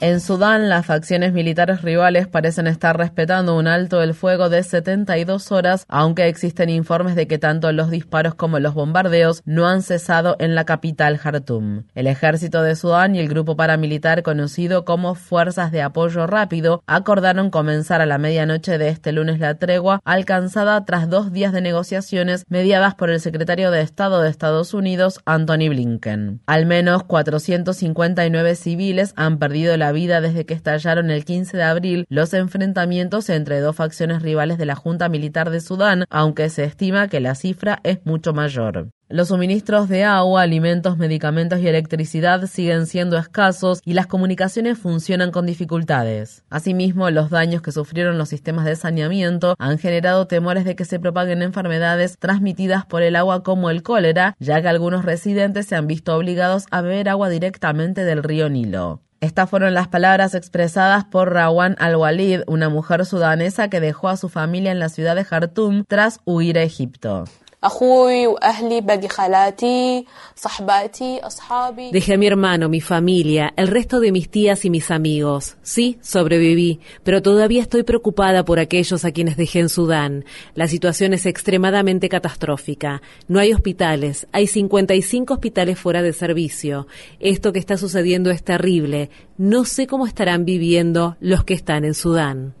En Sudán, las facciones militares rivales parecen estar respetando un alto el fuego de 72 horas, aunque existen informes de que tanto los disparos como los bombardeos no han cesado en la capital Jartum. El ejército de Sudán y el grupo paramilitar conocido como Fuerzas de Apoyo Rápido acordaron comenzar a la medianoche de este lunes la tregua alcanzada tras dos días de negociaciones mediadas por el secretario de Estado de Estados Unidos, Anthony Blinken. Al menos 459 civiles han perdido la vida desde que estallaron el 15 de abril los enfrentamientos entre dos facciones rivales de la Junta Militar de Sudán, aunque se estima que la cifra es mucho mayor. Los suministros de agua, alimentos, medicamentos y electricidad siguen siendo escasos y las comunicaciones funcionan con dificultades. Asimismo, los daños que sufrieron los sistemas de saneamiento han generado temores de que se propaguen enfermedades transmitidas por el agua como el cólera, ya que algunos residentes se han visto obligados a beber agua directamente del río Nilo. Estas fueron las palabras expresadas por Rawan al-Walid, una mujer sudanesa que dejó a su familia en la ciudad de Jartum tras huir a Egipto. Dejé a mi hermano, mi familia, el resto de mis tías y mis amigos. Sí, sobreviví, pero todavía estoy preocupada por aquellos a quienes dejé en Sudán. La situación es extremadamente catastrófica. No hay hospitales, hay 55 hospitales fuera de servicio. Esto que está sucediendo es terrible. No sé cómo estarán viviendo los que están en Sudán.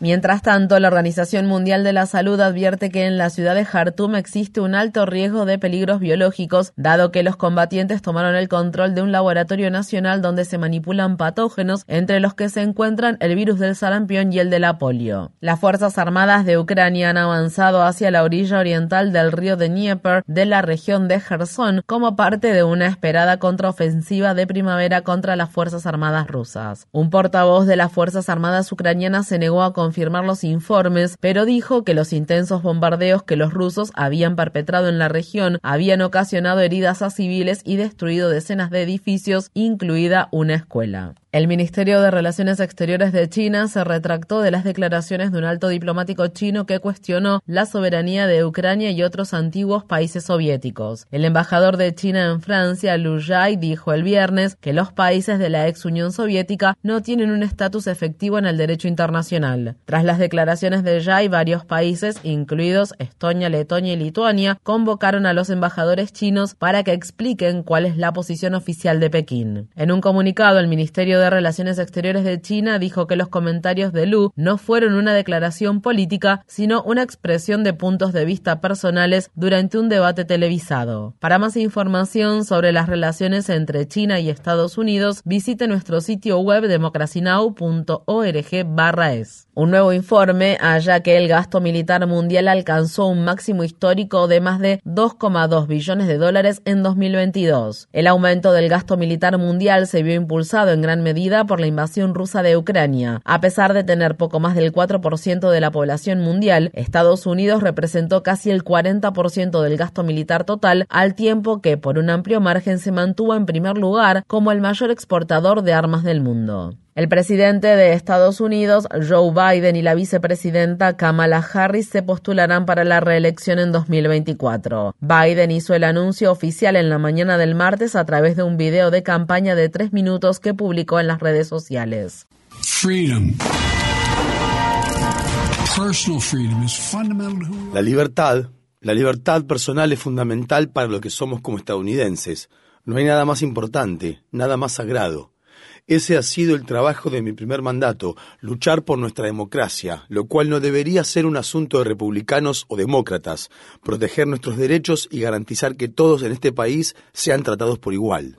Mientras tanto, la Organización Mundial de la Salud advierte que en la ciudad de Jartum existe un alto riesgo de peligros biológicos, dado que los combatientes tomaron el control de un laboratorio nacional donde se manipulan patógenos, entre los que se encuentran el virus del sarampión y el de la polio. Las Fuerzas Armadas de Ucrania han avanzado hacia la orilla oriental del río de Dnieper de la región de Gerson como parte de una esperada contraofensiva de primavera contra las Fuerzas Armadas rusas. Un portavoz de las Fuerzas Armadas ucranianas se negó a confirmar los informes, pero dijo que los intensos bombardeos que los rusos habían perpetrado en la región habían ocasionado heridas a civiles y destruido decenas de edificios, incluida una escuela. El Ministerio de Relaciones Exteriores de China se retractó de las declaraciones de un alto diplomático chino que cuestionó la soberanía de Ucrania y otros antiguos países soviéticos. El embajador de China en Francia, Lu Jai, dijo el viernes que los países de la ex Unión Soviética no tienen un estatus efectivo en el derecho internacional. Tras las declaraciones de Jai, varios países, incluidos Estonia, Letonia y Lituania, convocaron a los embajadores chinos para que expliquen cuál es la posición oficial de Pekín. En un comunicado, el Ministerio de Relaciones Exteriores de China dijo que los comentarios de Lu no fueron una declaración política, sino una expresión de puntos de vista personales durante un debate televisado. Para más información sobre las relaciones entre China y Estados Unidos, visite nuestro sitio web democracynow.org/es. Un nuevo informe halla que el gasto militar mundial alcanzó un máximo histórico de más de 2,2 billones de dólares en 2022. El aumento del gasto militar mundial se vio impulsado en gran medida por la invasión rusa de Ucrania. A pesar de tener poco más del 4% de la población mundial, Estados Unidos representó casi el 40% del gasto militar total, al tiempo que por un amplio margen se mantuvo en primer lugar como el mayor exportador de armas del mundo. El presidente de Estados Unidos, Joe Biden, y la vicepresidenta Kamala Harris se postularán para la reelección en 2024. Biden hizo el anuncio oficial en la mañana del martes a través de un video de campaña de tres minutos que publicó en las redes sociales. La libertad, la libertad personal es fundamental para lo que somos como estadounidenses. No hay nada más importante, nada más sagrado. Ese ha sido el trabajo de mi primer mandato, luchar por nuestra democracia, lo cual no debería ser un asunto de republicanos o demócratas, proteger nuestros derechos y garantizar que todos en este país sean tratados por igual.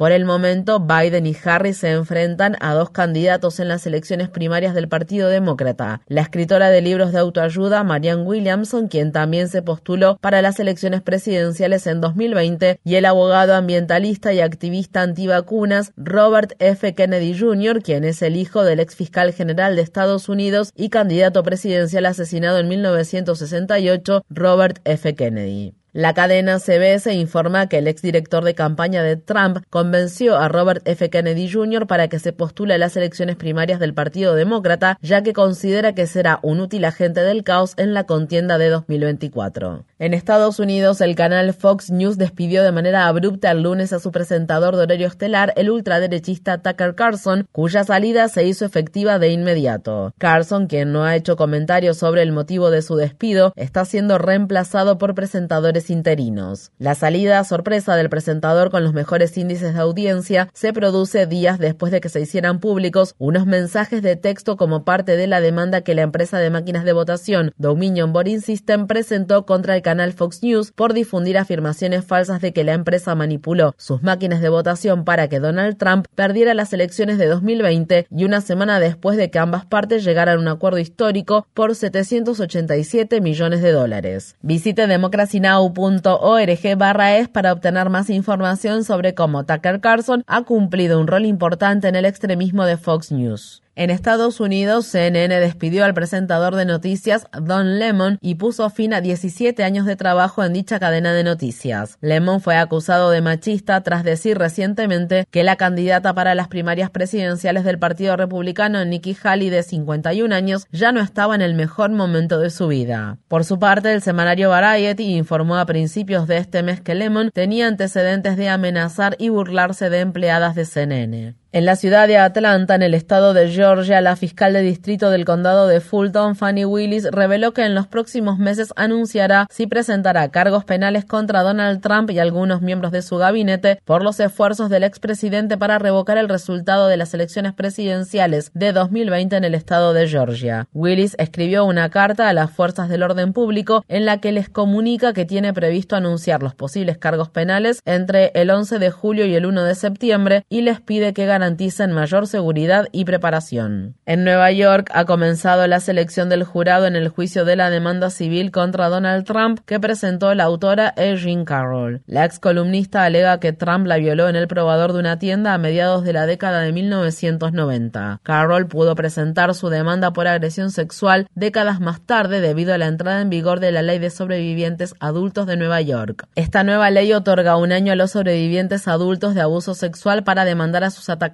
Por el momento, Biden y Harris se enfrentan a dos candidatos en las elecciones primarias del Partido Demócrata. La escritora de libros de autoayuda, Marianne Williamson, quien también se postuló para las elecciones presidenciales en 2020, y el abogado ambientalista y activista antivacunas, Robert F. Kennedy Jr., quien es el hijo del ex fiscal general de Estados Unidos y candidato presidencial asesinado en 1968, Robert F. Kennedy. La cadena CBS informa que el exdirector de campaña de Trump convenció a Robert F. Kennedy Jr. para que se postule a las elecciones primarias del Partido Demócrata, ya que considera que será un útil agente del caos en la contienda de 2024. En Estados Unidos, el canal Fox News despidió de manera abrupta el lunes a su presentador de horario estelar, el ultraderechista Tucker Carlson, cuya salida se hizo efectiva de inmediato. Carlson, quien no ha hecho comentarios sobre el motivo de su despido, está siendo reemplazado por presentadores interinos. La salida sorpresa del presentador con los mejores índices de audiencia se produce días después de que se hicieran públicos unos mensajes de texto como parte de la demanda que la empresa de máquinas de votación Dominion Voting System presentó contra el canal Fox News por difundir afirmaciones falsas de que la empresa manipuló sus máquinas de votación para que Donald Trump perdiera las elecciones de 2020 y una semana después de que ambas partes llegaran a un acuerdo histórico por 787 millones de dólares. Visite Democracy Now .org barra es para obtener más información sobre cómo Tucker Carlson ha cumplido un rol importante en el extremismo de Fox News. En Estados Unidos, CNN despidió al presentador de noticias Don Lemon y puso fin a 17 años de trabajo en dicha cadena de noticias. Lemon fue acusado de machista tras decir recientemente que la candidata para las primarias presidenciales del Partido Republicano, Nikki Haley, de 51 años, ya no estaba en el mejor momento de su vida. Por su parte, el semanario Variety informó a principios de este mes que Lemon tenía antecedentes de amenazar y burlarse de empleadas de CNN. En la ciudad de Atlanta, en el estado de Georgia, la fiscal de distrito del condado de Fulton, Fanny Willis, reveló que en los próximos meses anunciará si presentará cargos penales contra Donald Trump y algunos miembros de su gabinete por los esfuerzos del expresidente para revocar el resultado de las elecciones presidenciales de 2020 en el estado de Georgia. Willis escribió una carta a las fuerzas del orden público en la que les comunica que tiene previsto anunciar los posibles cargos penales entre el 11 de julio y el 1 de septiembre y les pide que garanticen mayor seguridad y preparación. En Nueva York ha comenzado la selección del jurado en el juicio de la demanda civil contra Donald Trump que presentó la autora Erin Carroll. La ex columnista alega que Trump la violó en el probador de una tienda a mediados de la década de 1990. Carroll pudo presentar su demanda por agresión sexual décadas más tarde debido a la entrada en vigor de la ley de sobrevivientes adultos de Nueva York. Esta nueva ley otorga un año a los sobrevivientes adultos de abuso sexual para demandar a sus atacantes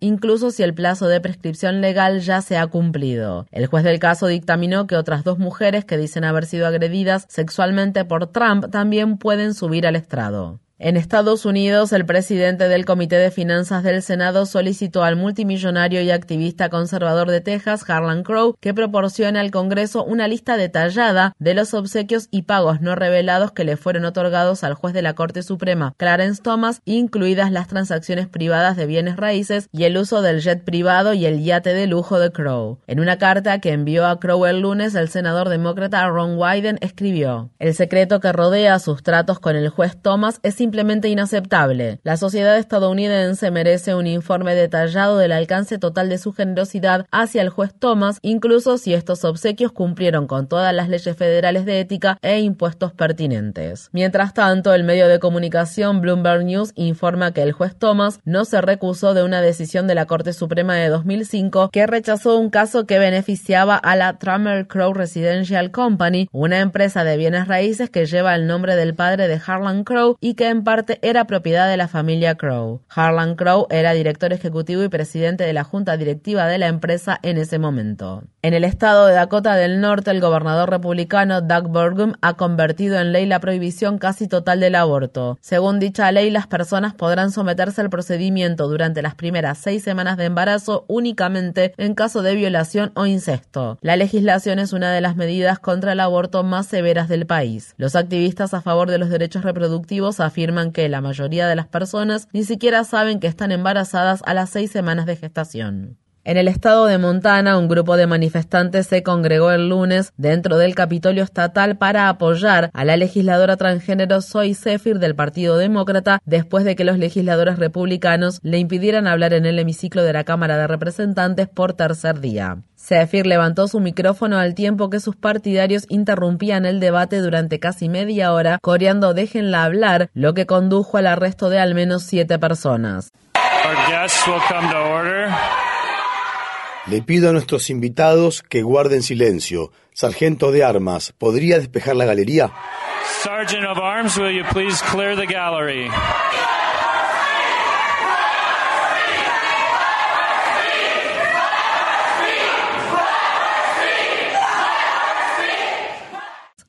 incluso si el plazo de prescripción legal ya se ha cumplido. El juez del caso dictaminó que otras dos mujeres que dicen haber sido agredidas sexualmente por Trump también pueden subir al estrado. En Estados Unidos, el presidente del Comité de Finanzas del Senado solicitó al multimillonario y activista conservador de Texas, Harlan Crow, que proporcione al Congreso una lista detallada de los obsequios y pagos no revelados que le fueron otorgados al juez de la Corte Suprema, Clarence Thomas, incluidas las transacciones privadas de bienes raíces y el uso del jet privado y el yate de lujo de Crow. En una carta que envió a Crow el lunes, el senador demócrata Ron Wyden escribió: El secreto que rodea sus tratos con el juez Thomas es simplemente inaceptable. La sociedad estadounidense merece un informe detallado del alcance total de su generosidad hacia el juez Thomas, incluso si estos obsequios cumplieron con todas las leyes federales de ética e impuestos pertinentes. Mientras tanto, el medio de comunicación Bloomberg News informa que el juez Thomas no se recusó de una decisión de la Corte Suprema de 2005 que rechazó un caso que beneficiaba a la Trummer Crow Residential Company, una empresa de bienes raíces que lleva el nombre del padre de Harlan Crow y que en parte era propiedad de la familia Crow. Harlan Crow era director ejecutivo y presidente de la junta directiva de la empresa en ese momento. En el estado de Dakota del Norte, el gobernador republicano Doug Burgum ha convertido en ley la prohibición casi total del aborto. Según dicha ley, las personas podrán someterse al procedimiento durante las primeras seis semanas de embarazo únicamente en caso de violación o incesto. La legislación es una de las medidas contra el aborto más severas del país. Los activistas a favor de los derechos reproductivos afirman que la mayoría de las personas ni siquiera saben que están embarazadas a las seis semanas de gestación. En el estado de Montana, un grupo de manifestantes se congregó el lunes dentro del Capitolio Estatal para apoyar a la legisladora transgénero Zoe Zephyr del Partido Demócrata después de que los legisladores republicanos le impidieran hablar en el hemiciclo de la Cámara de Representantes por tercer día. Zephyr levantó su micrófono al tiempo que sus partidarios interrumpían el debate durante casi media hora, coreando déjenla hablar, lo que condujo al arresto de al menos siete personas. Le pido a nuestros invitados que guarden silencio. Sargento de armas, ¿podría despejar la galería? Sergeant of Arms, will you please clear the gallery?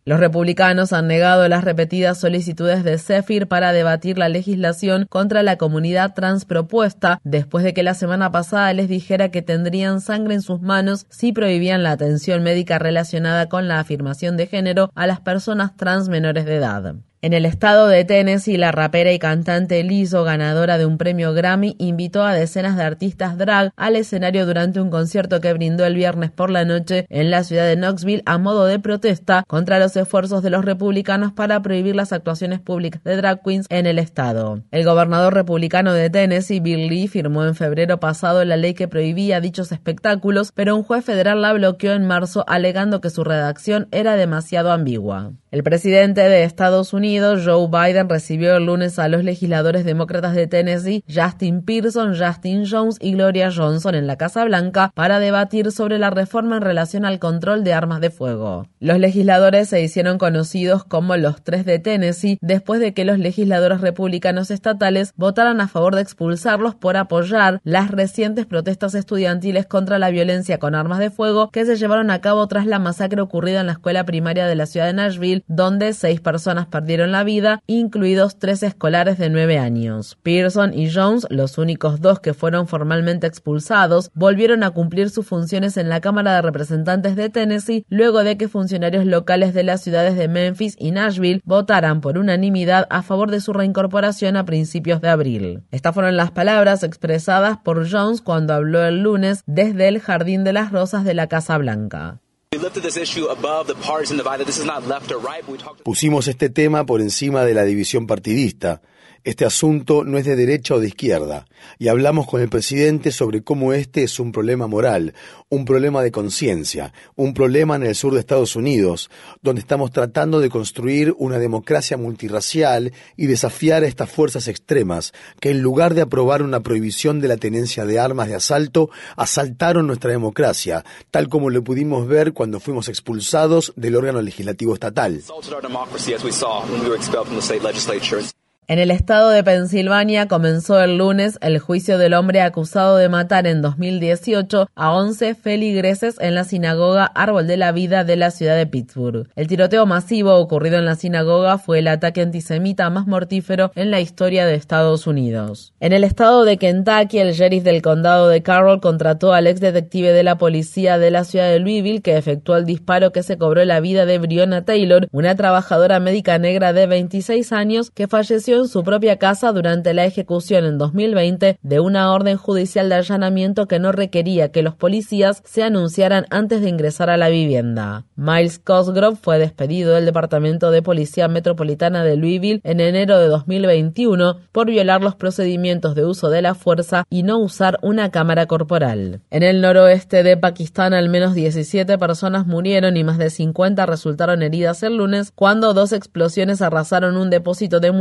Los republicanos han negado las repetidas solicitudes de Zephyr para debatir la legislación contra la comunidad trans propuesta después de que la semana pasada les dijera que tendrían sangre en sus manos si prohibían la atención médica relacionada con la afirmación de género a las personas trans menores de edad. En el estado de Tennessee, la rapera y cantante Lizzo, ganadora de un premio Grammy, invitó a decenas de artistas drag al escenario durante un concierto que brindó el viernes por la noche en la ciudad de Knoxville a modo de protesta contra los esfuerzos de los republicanos para prohibir las actuaciones públicas de drag queens en el estado. El gobernador republicano de Tennessee, Bill Lee, firmó en febrero pasado la ley que prohibía dichos espectáculos, pero un juez federal la bloqueó en marzo alegando que su redacción era demasiado ambigua. El presidente de Estados Unidos, Joe Biden, recibió el lunes a los legisladores demócratas de Tennessee, Justin Pearson, Justin Jones y Gloria Johnson en la Casa Blanca para debatir sobre la reforma en relación al control de armas de fuego. Los legisladores se hicieron conocidos como los tres de Tennessee después de que los legisladores republicanos estatales votaran a favor de expulsarlos por apoyar las recientes protestas estudiantiles contra la violencia con armas de fuego que se llevaron a cabo tras la masacre ocurrida en la escuela primaria de la ciudad de Nashville donde seis personas perdieron la vida, incluidos tres escolares de nueve años. Pearson y Jones, los únicos dos que fueron formalmente expulsados, volvieron a cumplir sus funciones en la Cámara de Representantes de Tennessee luego de que funcionarios locales de las ciudades de Memphis y Nashville votaran por unanimidad a favor de su reincorporación a principios de abril. Estas fueron las palabras expresadas por Jones cuando habló el lunes desde el Jardín de las Rosas de la Casa Blanca. Pusimos este tema por encima de la división partidista este asunto no es de derecha o de izquierda, y hablamos con el presidente sobre cómo este es un problema moral, un problema de conciencia, un problema en el sur de Estados Unidos, donde estamos tratando de construir una democracia multirracial y desafiar a estas fuerzas extremas que en lugar de aprobar una prohibición de la tenencia de armas de asalto, asaltaron nuestra democracia, tal como lo pudimos ver cuando fuimos expulsados del órgano legislativo estatal. En el estado de Pensilvania comenzó el lunes el juicio del hombre acusado de matar en 2018 a 11 feligreses en la sinagoga Árbol de la Vida de la ciudad de Pittsburgh. El tiroteo masivo ocurrido en la sinagoga fue el ataque antisemita más mortífero en la historia de Estados Unidos. En el estado de Kentucky, el sheriff del condado de Carroll contrató al ex detective de la policía de la ciudad de Louisville que efectuó el disparo que se cobró la vida de Breonna Taylor, una trabajadora médica negra de 26 años que falleció en su propia casa durante la ejecución en 2020 de una orden judicial de allanamiento que no requería que los policías se anunciaran antes de ingresar a la vivienda. Miles Cosgrove fue despedido del Departamento de Policía Metropolitana de Louisville en enero de 2021 por violar los procedimientos de uso de la fuerza y no usar una cámara corporal. En el noroeste de Pakistán al menos 17 personas murieron y más de 50 resultaron heridas el lunes cuando dos explosiones arrasaron un depósito de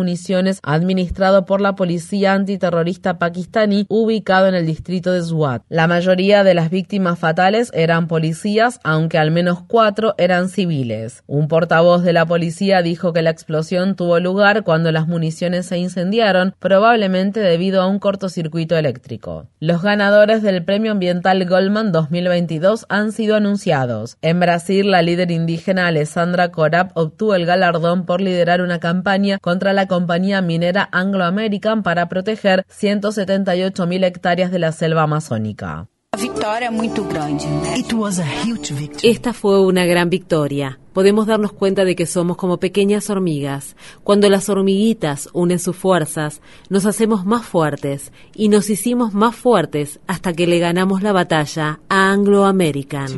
administrado por la policía antiterrorista pakistaní ubicado en el distrito de Swat. La mayoría de las víctimas fatales eran policías, aunque al menos cuatro eran civiles. Un portavoz de la policía dijo que la explosión tuvo lugar cuando las municiones se incendiaron, probablemente debido a un cortocircuito eléctrico. Los ganadores del Premio Ambiental Goldman 2022 han sido anunciados. En Brasil, la líder indígena Alessandra Corap obtuvo el galardón por liderar una campaña contra la compañía minera Anglo American para proteger 178.000 hectáreas de la selva amazónica. Esta fue una gran victoria. Podemos darnos cuenta de que somos como pequeñas hormigas. Cuando las hormiguitas unen sus fuerzas, nos hacemos más fuertes y nos hicimos más fuertes hasta que le ganamos la batalla a Anglo American.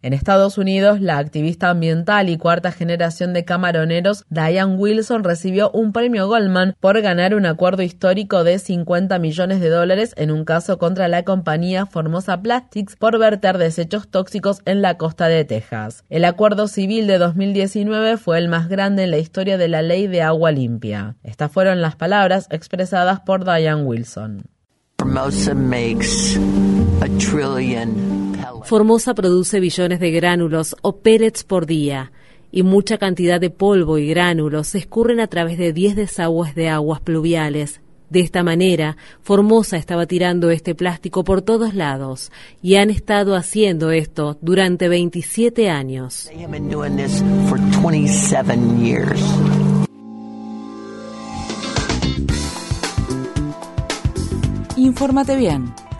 En Estados Unidos, la activista ambiental y cuarta generación de camaroneros Diane Wilson recibió un premio Goldman por ganar un acuerdo histórico de 50 millones de dólares en un caso contra la compañía Formosa Plastics por verter desechos tóxicos en la costa de Texas. El acuerdo civil de 2019 fue el más grande en la historia de la ley de agua limpia. Estas fueron las palabras expresadas por Diane Wilson. Formosa makes a trillion Formosa produce billones de gránulos o pellets por día y mucha cantidad de polvo y gránulos se escurren a través de 10 desagües de aguas pluviales. De esta manera, Formosa estaba tirando este plástico por todos lados y han estado haciendo esto durante 27 años. Infórmate bien